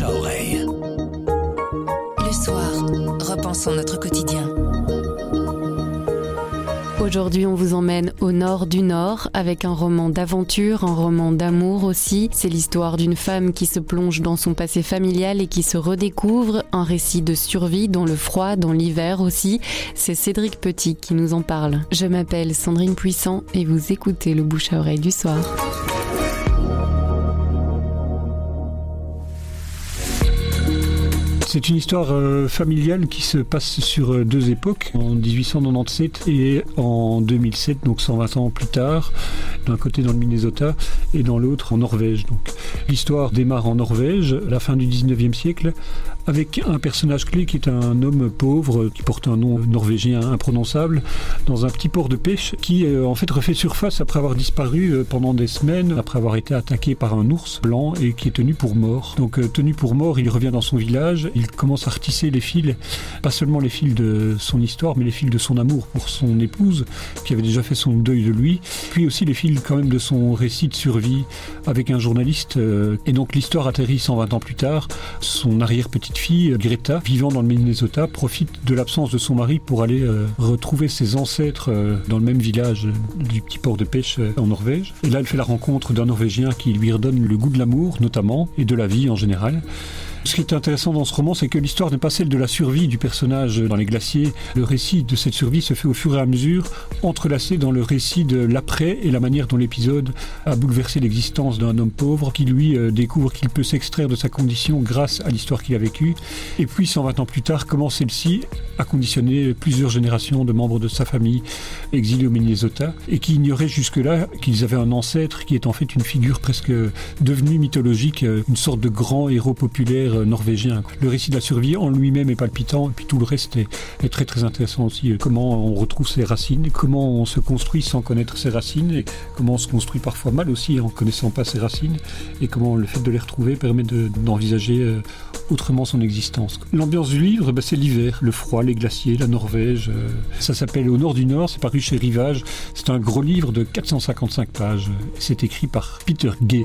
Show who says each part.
Speaker 1: bouche à oreille.
Speaker 2: Le soir, repensons notre quotidien.
Speaker 3: Aujourd'hui, on vous emmène au nord du Nord avec un roman d'aventure, un roman d'amour aussi. C'est l'histoire d'une femme qui se plonge dans son passé familial et qui se redécouvre, un récit de survie dans le froid, dans l'hiver aussi. C'est Cédric Petit qui nous en parle. Je m'appelle Sandrine Puissant et vous écoutez le bouche à oreille du soir.
Speaker 4: C'est une histoire euh, familiale qui se passe sur euh, deux époques, en 1897 et en 2007, donc 120 ans plus tard, d'un côté dans le Minnesota et dans l'autre en Norvège. Donc l'histoire démarre en Norvège, la fin du 19e siècle, avec un personnage clé qui est un homme pauvre qui porte un nom norvégien imprononçable dans un petit port de pêche qui euh, en fait refait surface après avoir disparu pendant des semaines, après avoir été attaqué par un ours blanc et qui est tenu pour mort. Donc tenu pour mort, il revient dans son village il commence à retisser les fils, pas seulement les fils de son histoire, mais les fils de son amour pour son épouse, qui avait déjà fait son deuil de lui, puis aussi les fils quand même de son récit de survie avec un journaliste. Euh, et donc l'histoire atterrit 120 ans plus tard. Son arrière-petite-fille, Greta, vivant dans le Minnesota, profite de l'absence de son mari pour aller euh, retrouver ses ancêtres euh, dans le même village du petit port de pêche en Norvège. Et là, elle fait la rencontre d'un Norvégien qui lui redonne le goût de l'amour, notamment, et de la vie en général. Ce qui est intéressant dans ce roman, c'est que l'histoire n'est pas celle de la survie du personnage dans les glaciers. Le récit de cette survie se fait au fur et à mesure, entrelacé dans le récit de l'après et la manière dont l'épisode a bouleversé l'existence d'un homme pauvre qui, lui, euh, découvre qu'il peut s'extraire de sa condition grâce à l'histoire qu'il a vécue. Et puis, 120 ans plus tard, comment celle-ci a conditionné plusieurs générations de membres de sa famille exilés au Minnesota et qui ignoraient jusque-là qu'ils avaient un ancêtre qui est en fait une figure presque devenue mythologique, euh, une sorte de grand héros populaire euh, norvégien. Le récit de la survie en lui-même est palpitant, et puis tout le reste est, très très intéressant aussi. Comment on retrouve ses racines, comment on se construit sans connaître ses racines, et comment on se construit parfois mal aussi en connaissant pas ses racines, et comment le fait de les retrouver permet d'envisager euh, autrement son existence. L'ambiance du livre, bah, c'est l'hiver, le froid, les glaciers, la Norvège. Euh, ça s'appelle Au nord du Nord, c'est paru chez Rivage. C'est un gros livre de 455 pages. C'est écrit par Peter Gay.